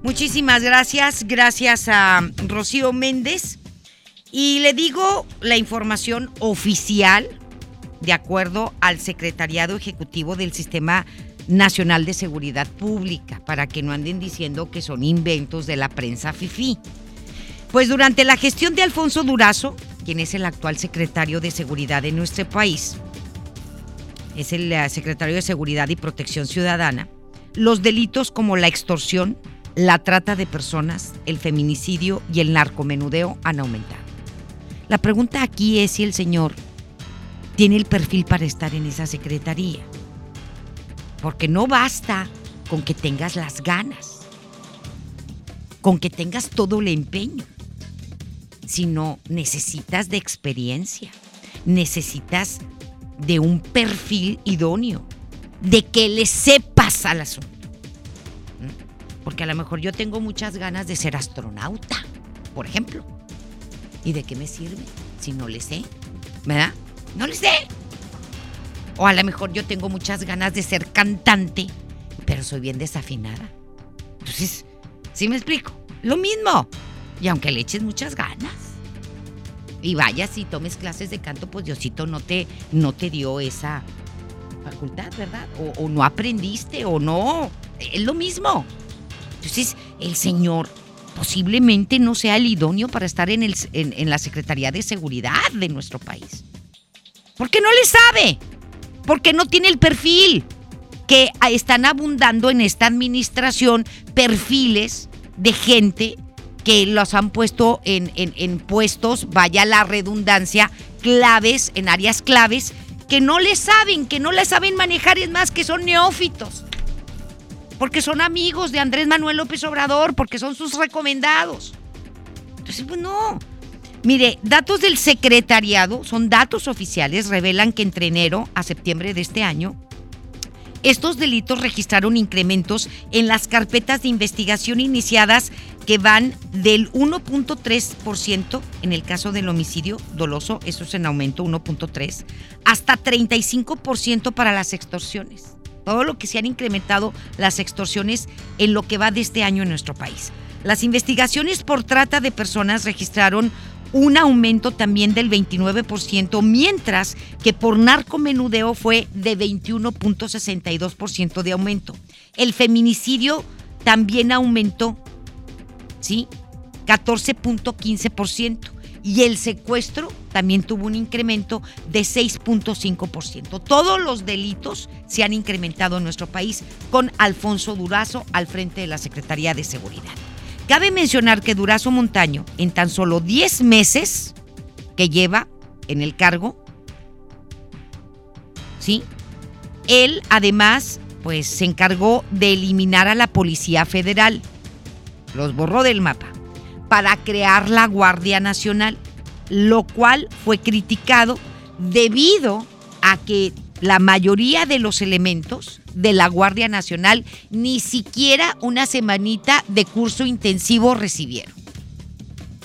Muchísimas gracias, gracias a Rocío Méndez. Y le digo la información oficial de acuerdo al Secretariado Ejecutivo del Sistema Nacional de Seguridad Pública, para que no anden diciendo que son inventos de la prensa FIFI. Pues durante la gestión de Alfonso Durazo, quien es el actual secretario de Seguridad de nuestro país, es el eh, secretario de Seguridad y Protección Ciudadana, los delitos como la extorsión, la trata de personas, el feminicidio y el narcomenudeo han aumentado. La pregunta aquí es si el señor tiene el perfil para estar en esa secretaría. Porque no basta con que tengas las ganas, con que tengas todo el empeño, sino necesitas de experiencia, necesitas de un perfil idóneo, de que le sepas al asunto. ¿Mm? Porque a lo mejor yo tengo muchas ganas de ser astronauta, por ejemplo. ¿Y de qué me sirve si no le sé? ¿Verdad? No le sé. O a lo mejor yo tengo muchas ganas de ser cantante, pero soy bien desafinada. Entonces, ¿sí me explico? Lo mismo. Y aunque le eches muchas ganas y vayas y tomes clases de canto, pues Diosito no te, no te dio esa facultad, ¿verdad? O, no aprendiste o no. Es lo mismo. Entonces, el Señor posiblemente no sea el idóneo para estar en, el, en la Secretaría de Seguridad de nuestro país. Porque no le sabe. Porque no tiene el perfil. Que están abundando en esta administración perfiles de gente que los han puesto en, en, puestos, vaya la redundancia, claves, en áreas claves, que no le saben, que no le saben manejar, es más, que son neófitos. Porque son amigos de Andrés Manuel López Obrador, porque son sus recomendados. Entonces, pues no. Mire, datos del secretariado, son datos oficiales, revelan que entre enero a septiembre de este año, estos delitos registraron incrementos en las carpetas de investigación iniciadas que van del 1.3% en el caso del homicidio doloso, eso es en aumento 1.3, hasta 35% para las extorsiones. Todo lo que se han incrementado las extorsiones en lo que va de este año en nuestro país. Las investigaciones por trata de personas registraron un aumento también del 29%, mientras que por narcomenudeo fue de 21.62% de aumento. El feminicidio también aumentó, ¿sí? 14.15%. Y el secuestro también tuvo un incremento de 6.5%. Todos los delitos se han incrementado en nuestro país con Alfonso Durazo al frente de la Secretaría de Seguridad. Cabe mencionar que Durazo Montaño, en tan solo 10 meses que lleva en el cargo, ¿sí? Él además, pues se encargó de eliminar a la Policía Federal, los borró del mapa, para crear la Guardia Nacional, lo cual fue criticado debido a que la mayoría de los elementos de la Guardia Nacional ni siquiera una semanita de curso intensivo recibieron.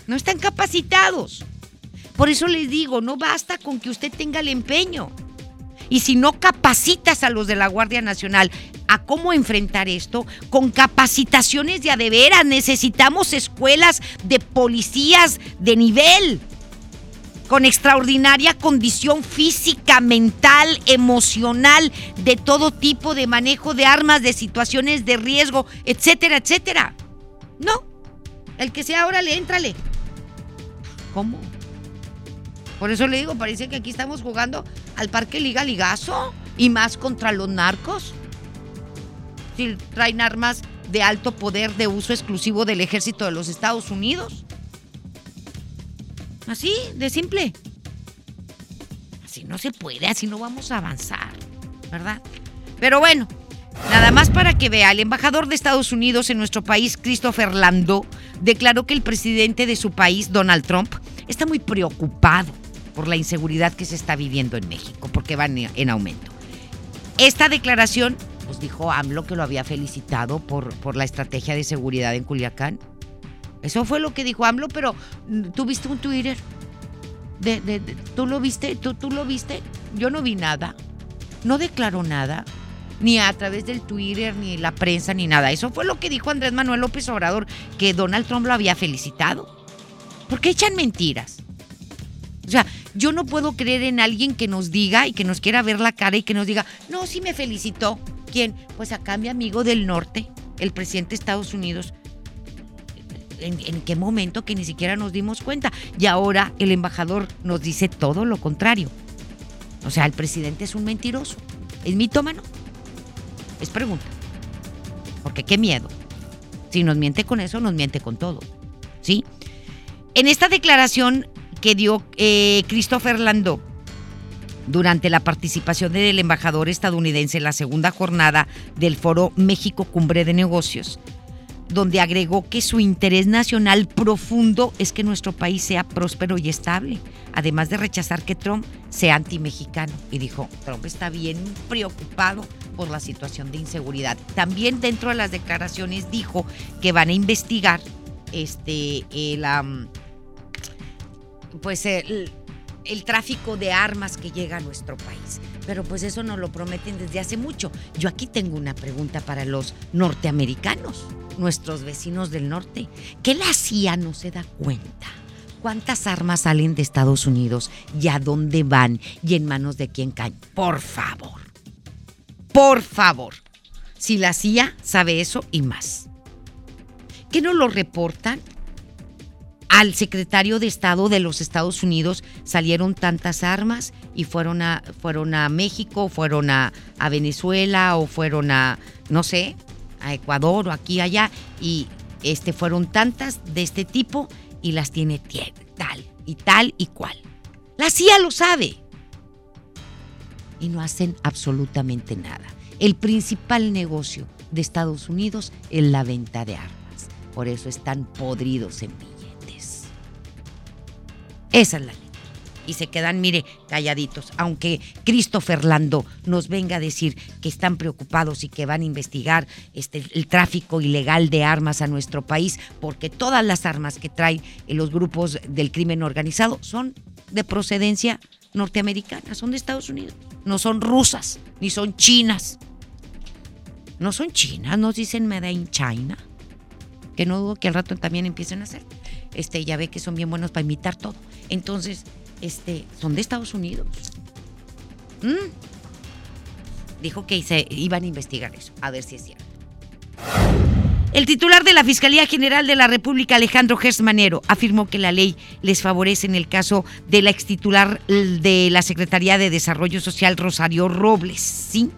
No están capacitados. Por eso les digo, no basta con que usted tenga el empeño. Y si no capacitas a los de la Guardia Nacional a cómo enfrentar esto, con capacitaciones de a de veras, necesitamos escuelas de policías de nivel, con extraordinaria condición física, mental, emocional, de todo tipo de manejo de armas, de situaciones de riesgo, etcétera, etcétera. No, el que sea, órale, éntrale. ¿Cómo? Por eso le digo, parece que aquí estamos jugando al Parque Liga Ligazo y más contra los narcos. Si traen armas de alto poder de uso exclusivo del ejército de los Estados Unidos. Así, de simple. Así no se puede, así no vamos a avanzar, ¿verdad? Pero bueno, nada más para que vea, el embajador de Estados Unidos en nuestro país, Christopher Landau, declaró que el presidente de su país, Donald Trump, está muy preocupado por la inseguridad que se está viviendo en México, porque va en, en aumento. Esta declaración, pues dijo AMLO que lo había felicitado por, por la estrategia de seguridad en Culiacán. Eso fue lo que dijo AMLO, pero mm, ¿tú viste un Twitter? De- ¿Tú lo viste? ¿Tú, ¿Tú lo viste? Yo no vi nada. No declaró nada. Ni a través del Twitter, ni la prensa, ni nada. Eso fue lo que dijo Andrés Manuel López Obrador, que Donald Trump lo había felicitado. ¿Por qué echan mentiras? O sea, yo no puedo creer en alguien que nos diga y que nos quiera ver la cara y que nos diga, no, sí me felicitó. ¿Quién? Pues acá mi amigo del norte, el presidente de Estados Unidos. ¿En, en qué momento que ni siquiera nos dimos cuenta? Y ahora el embajador nos dice todo lo contrario. O sea, el presidente es un mentiroso. ¿Es mitómano? Es pregunta. Porque qué miedo. Si nos miente con eso, nos miente con todo. ¿Sí? En esta declaración que dio eh, Christopher Landau durante la participación del embajador estadounidense en la segunda jornada del foro México Cumbre de Negocios, donde agregó que su interés nacional profundo es que nuestro país sea próspero y estable, además de rechazar que Trump sea antimexicano. Y dijo, Trump está bien preocupado por la situación de inseguridad. También dentro de las declaraciones dijo que van a investigar este el pues el, tráfico de armas que llega a nuestro país. Pero pues eso nos lo prometen desde hace mucho. Yo aquí tengo una pregunta para los norteamericanos, nuestros vecinos del norte. ¿Qué la CIA no se da cuenta? ¿Cuántas armas salen de Estados Unidos y a dónde van y en manos de quién caen? Por favor. Por favor. Si la CIA sabe eso y más. ¿Qué no lo reportan? Al secretario de Estado de los Estados Unidos salieron tantas armas y fueron a, fueron a México, fueron a, Venezuela o fueron a, no sé, a Ecuador o aquí allá y este fueron tantas de este tipo y las tiene tie- tal y tal y cual. La CIA lo sabe y no hacen absolutamente nada. El principal negocio de Estados Unidos es la venta de armas. Por eso están podridos en billetes. Esa es la ley. Y se quedan, mire, calladitos. Aunque Christopher Lando nos venga a decir que están preocupados y que van a investigar este, el tráfico ilegal de armas a nuestro país, porque todas las armas que traen los grupos del crimen organizado son de procedencia norteamericana, son de Estados Unidos. No son rusas, ni son chinas. No son chinas, nos dicen Made in China. Que no dudo que al rato también empiecen a hacer. Este, ya ve que son bien buenos para imitar todo. Entonces, este, son de Estados Unidos. Mm. Dijo que se iban a investigar eso, a ver si es cierto. El titular de la Fiscalía General de la República, Alejandro Gersmanero, afirmó que la ley les favorece en el caso de la extitular de la Secretaría de Desarrollo Social, Rosario Robles, ¿sí?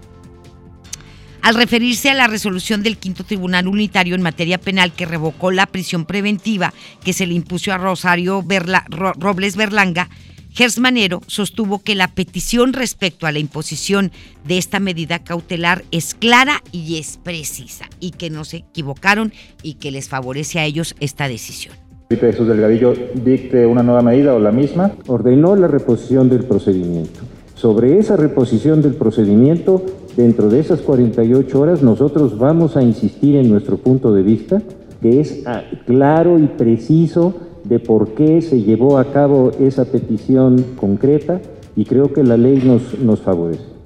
Al referirse a la resolución del Quinto Tribunal Unitario en materia penal que revocó la prisión preventiva que se le impuso a Rosario Berla- Ro- Robles Berlanga, Gersmanero sostuvo que la petición respecto a la imposición de esta medida cautelar es clara y es precisa y que no se equivocaron y que les favorece a ellos esta decisión.
Felipe Jesús Delgadillo dicte una nueva medida o la misma.
Ordenó la reposición del procedimiento.
Sobre esa reposición del procedimiento, dentro de esas 48 horas, nosotros vamos a insistir en nuestro punto de vista, que es ah, claro y preciso de por qué se llevó a cabo esa petición concreta y creo que la ley nos, nos favorece.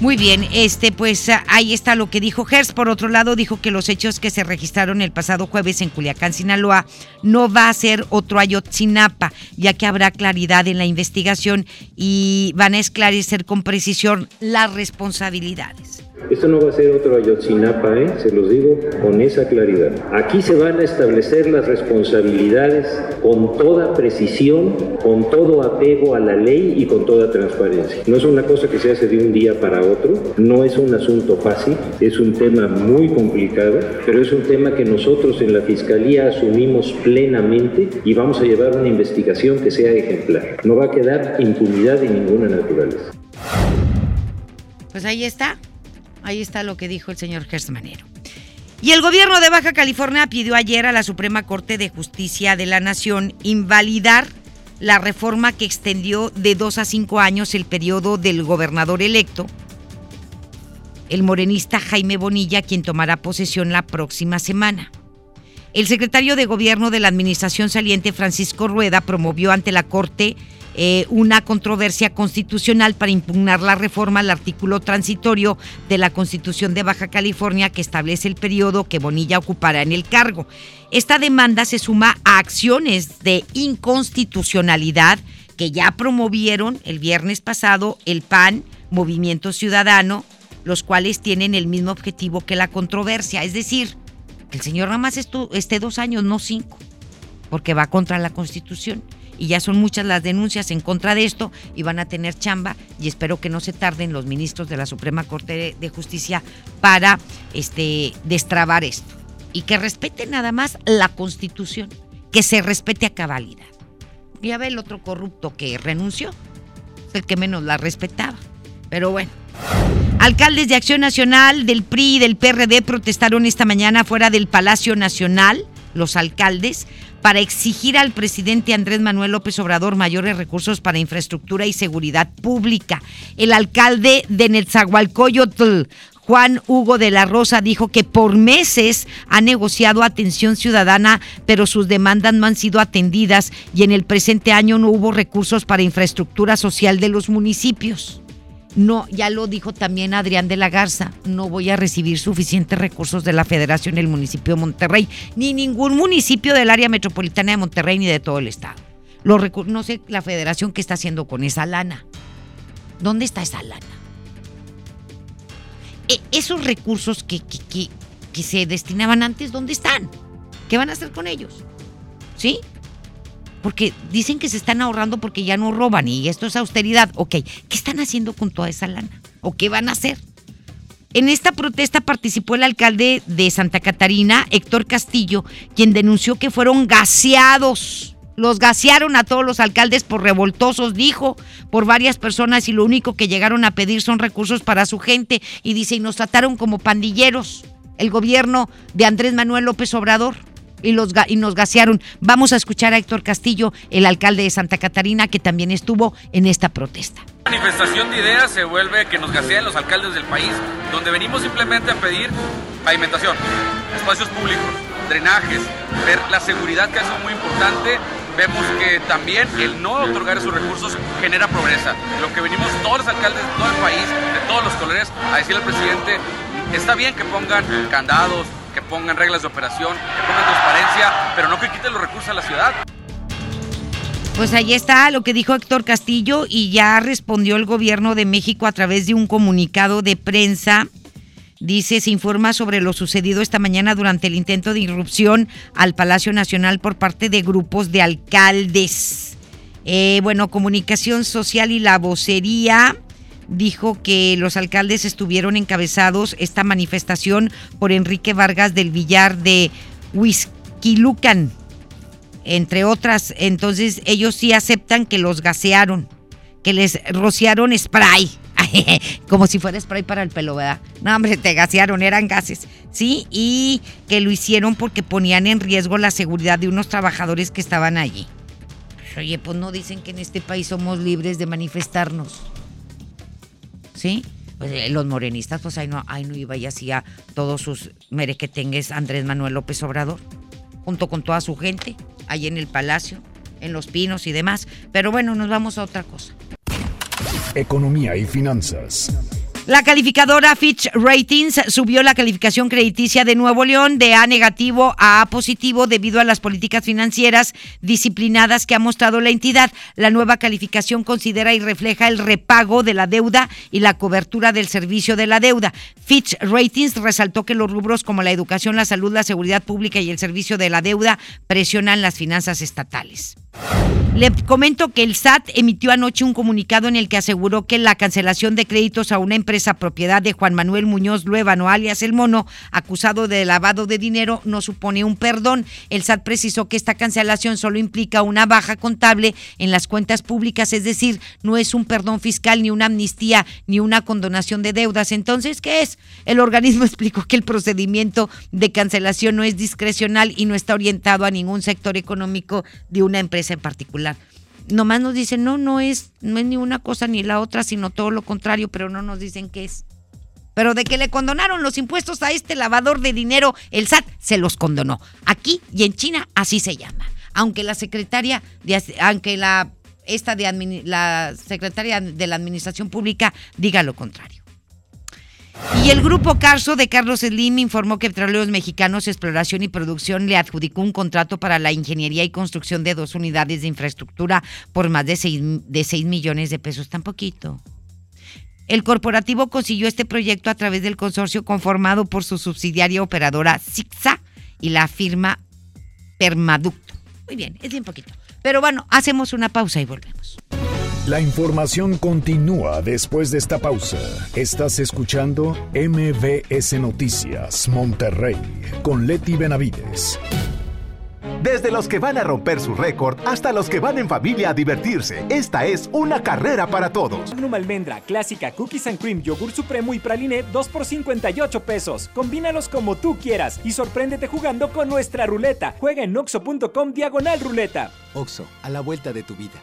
Muy bien, este pues ahí está lo que dijo Gers. Por otro lado, dijo que los hechos que se registraron el pasado jueves en Culiacán, Sinaloa, no va a ser otro Ayotzinapa, ya que habrá claridad en la investigación y van a esclarecer con precisión las responsabilidades.
Esto no va a ser otro Ayotzinapa, ¿eh? se los digo con esa claridad. Aquí se van a establecer las responsabilidades con toda precisión, con todo apego a la ley y con toda transparencia. No es una cosa que se hace de un día para otro, no es un asunto fácil, es un tema muy complicado, pero es un tema que nosotros en la Fiscalía asumimos plenamente y vamos a llevar una investigación que sea ejemplar. No va a quedar impunidad de ninguna naturaleza.
Pues ahí está. Ahí está lo que dijo el señor Gersmanero. Y el gobierno de Baja California pidió ayer a la Suprema Corte de Justicia de la Nación invalidar la reforma que extendió de dos a cinco años el periodo del gobernador electo, el morenista Jaime Bonilla, quien tomará posesión la próxima semana. El secretario de Gobierno de la Administración saliente, Francisco Rueda, promovió ante la Corte eh, una controversia constitucional para impugnar la reforma al artículo transitorio de la Constitución de Baja California que establece el periodo que Bonilla ocupará en el cargo. Esta demanda se suma a acciones de inconstitucionalidad que ya promovieron el viernes pasado el PAN, Movimiento Ciudadano, los cuales tienen el mismo objetivo que la controversia, es decir, que el señor nada más esté dos años, no cinco, porque va contra la Constitución y ya son muchas las denuncias en contra de esto y van a tener chamba y espero que no se tarden los ministros de la Suprema Corte de Justicia para este destrabar esto y que respeten nada más la Constitución, que se respete a cabalidad. Ya ve el otro corrupto que renunció, el que menos la respetaba. Pero bueno. Alcaldes de Acción Nacional, del PRI y del PRD protestaron esta mañana fuera del Palacio Nacional, los alcaldes, para exigir al presidente Andrés Manuel López Obrador mayores recursos para infraestructura y seguridad pública. El alcalde de Netzahualcoyotl, Juan Hugo de la Rosa dijo que por meses ha negociado atención ciudadana, pero sus demandas no han sido atendidas y en el presente año no hubo recursos para infraestructura social de los municipios. No, ya lo dijo también Adrián de la Garza, no voy a recibir suficientes recursos de la Federación el municipio de Monterrey, ni ningún municipio del área metropolitana de Monterrey ni de todo el estado. Los no sé la Federación qué está haciendo con esa lana. ¿Dónde está esa lana? E, esos recursos que, que, que se destinaban antes, ¿dónde están? ¿Qué van a hacer con ellos? ¿Sí? Porque dicen que se están ahorrando porque ya no roban y esto es austeridad. Ok, ¿qué están haciendo con toda esa lana? ¿O qué van a hacer? En esta protesta participó el alcalde de Santa Catarina, Héctor Castillo, quien denunció que fueron gaseados. Los gasearon a todos los alcaldes por revoltosos, dijo, por varias personas y lo único que llegaron a pedir son recursos para su gente. Y dice, y nos trataron como pandilleros. El gobierno de Andrés Manuel López Obrador y, los, y nos gasearon. Vamos a escuchar a Héctor Castillo, el alcalde de Santa Catarina, que también estuvo en esta protesta.
La manifestación de ideas se vuelve que nos gaseen los alcaldes del país, donde venimos simplemente a pedir pavimentación, espacios públicos, drenajes, ver la seguridad que es muy importante. Vemos que también el no otorgar esos recursos genera pobreza. Lo que venimos todos los alcaldes de todo el país, de todos los colores, a decirle al presidente, está bien que pongan candados, que pongan reglas de operación, que pongan transparencia, pero no que quiten los recursos a la ciudad.
Pues ahí está lo que dijo Héctor Castillo y ya respondió el gobierno de México a través de un comunicado de prensa. Dice, se informa sobre lo sucedido esta mañana durante el intento de irrupción al Palacio Nacional por parte de grupos de alcaldes. Eh, bueno, comunicación social y la vocería dijo que los alcaldes estuvieron encabezados esta manifestación por Enrique Vargas del Villar de Huizquilucan, entre otras. Entonces ellos sí aceptan que los gasearon, que les rociaron spray. Como si fuera spray para el pelo, ¿verdad? No, hombre, te gasearon, eran gases. Sí, y que lo hicieron porque ponían en riesgo la seguridad de unos trabajadores que estaban allí. Oye, pues no dicen que en este país somos libres de manifestarnos. ¿Sí? Pues eh, los morenistas, pues ahí no, ahí no iba y hacía todos sus merequetengues Andrés Manuel López Obrador, junto con toda su gente, ahí en el palacio, en los pinos y demás. Pero bueno, nos vamos a otra cosa.
Economía y finanzas.
La calificadora Fitch Ratings subió la calificación crediticia de Nuevo León de A negativo a A positivo debido a las políticas financieras disciplinadas que ha mostrado la entidad. La nueva calificación considera y refleja el repago de la deuda y la cobertura del servicio de la deuda. Fitch Ratings resaltó que los rubros como la educación, la salud, la seguridad pública y el servicio de la deuda presionan las finanzas estatales. Le comento que el SAT emitió anoche un comunicado en el que aseguró que la cancelación de créditos a una empresa propiedad de Juan Manuel Muñoz Luevano, alias El Mono, acusado de lavado de dinero, no supone un perdón. El SAT precisó que esta cancelación solo implica una baja contable en las cuentas públicas, es decir, no es un perdón fiscal, ni una amnistía, ni una condonación de deudas. Entonces, ¿qué es? El organismo explicó que el procedimiento de cancelación no es discrecional y no está orientado a ningún sector económico de una empresa en particular nomás nos dicen, no, no es, no es ni una cosa ni la otra, sino todo lo contrario, pero no nos dicen qué es. Pero de que le condonaron los impuestos a este lavador de dinero, el SAT se los condonó. Aquí y en China así se llama. Aunque la secretaria, de, aunque la, esta de la secretaria de la Administración Pública diga lo contrario. Y el grupo Carso de Carlos Slim informó que Petróleos Mexicanos Exploración y Producción le adjudicó un contrato para la ingeniería y construcción de dos unidades de infraestructura por más de 6, de millones de pesos, tan poquito. El corporativo consiguió este proyecto a través del consorcio conformado por su subsidiaria operadora ZIXA y la firma Permaducto. Muy bien, es bien poquito. Pero bueno, hacemos una pausa y volvemos.
La información continúa después de esta pausa. Estás escuchando MBS Noticias Monterrey con Leti Benavides.
Desde los que van a romper su récord hasta los que van en familia a divertirse, esta es una carrera para todos.
Magnum almendra, clásica, cookies and cream, yogur supremo y praline 2 por 58 pesos. Combínalos como tú quieras y sorpréndete jugando con nuestra ruleta. Juega en oxo.com diagonal ruleta.
Oxo, a la vuelta de tu vida.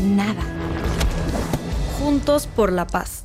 nada. Juntos por la paz.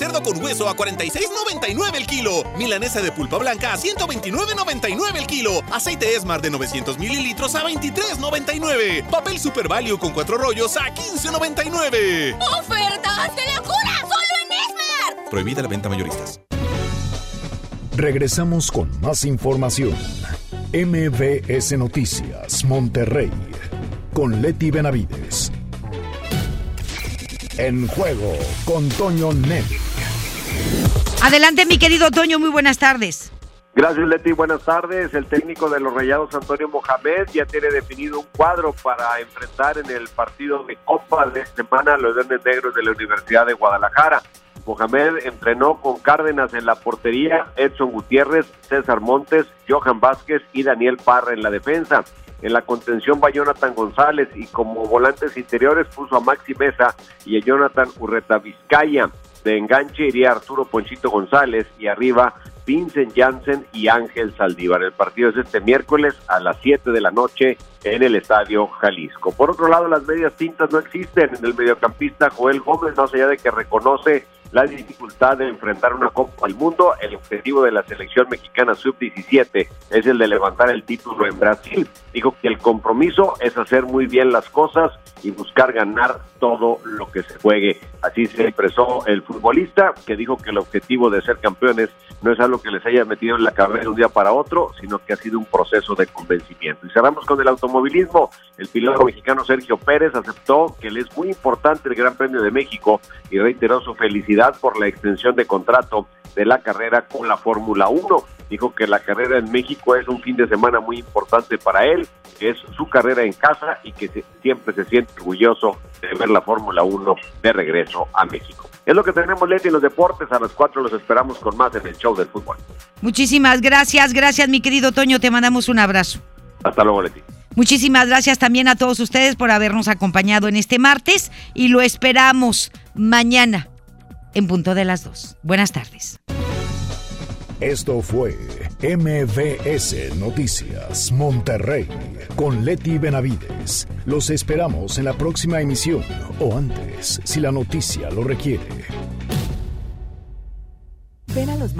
Cerdo con hueso a 46.99 el kilo. Milanesa de pulpa blanca a 129.99 el kilo. Aceite Esmar de 900 mililitros a 23.99. Papel Super Value con cuatro rollos a 15.99.
¡Ofertas de locura! ¡Solo en Esmar!
Prohibida la venta mayoristas.
Regresamos con más información. MBS Noticias, Monterrey. Con Leti Benavides. En juego con Toño Net.
Adelante, mi querido Toño, muy buenas tardes.
Gracias, Leti. Buenas tardes. El técnico de los Rayados, Antonio Mohamed, ya tiene definido un cuadro para enfrentar en el partido de Copa de semana a los Verdes Negros de la Universidad de Guadalajara. Mohamed entrenó con Cárdenas en la portería, Edson Gutiérrez, César Montes, Johan Vázquez y Daniel Parra en la defensa. En la contención va Jonathan González y como volantes interiores puso a Maxi Mesa y a Jonathan Urreta Vizcaya. De enganche iría Arturo Ponchito González y arriba Vincent Janssen y Ángel Saldívar. El partido es este miércoles a las 7 de la noche en el Estadio Jalisco. Por otro lado, las medias tintas no existen. En el mediocampista Joel Gómez, más allá de que reconoce la dificultad de enfrentar una Copa del Mundo. El objetivo de la selección mexicana sub-17 es el de levantar el título en Brasil. Dijo que el compromiso es hacer muy bien las cosas y buscar ganar todo lo que se juegue. Así se expresó el futbolista, que dijo que el objetivo de ser campeones no es algo que les haya metido en la cabeza de un día para otro, sino que ha sido un proceso de convencimiento. Y cerramos con el automovilismo. El piloto mexicano Sergio Pérez aceptó que le es muy importante el Gran Premio de México y reiteró su felicidad por la extensión de contrato de la carrera con la Fórmula 1. Dijo que la carrera en México es un fin de semana muy importante para él, que es su carrera en casa y que se- siempre se siente orgulloso de ver la Fórmula 1 de regreso a México. Es lo que tenemos, Leti, en los deportes. A las 4 los esperamos con más en el show del fútbol.
Muchísimas gracias, gracias mi querido Toño, te mandamos un abrazo.
Hasta luego, Leti.
Muchísimas gracias también a todos ustedes por habernos acompañado en este martes y lo esperamos mañana en punto de las 2. Buenas tardes.
Esto fue MVS Noticias Monterrey con Leti Benavides. Los esperamos en la próxima emisión o antes, si la noticia lo requiere.
Ven a los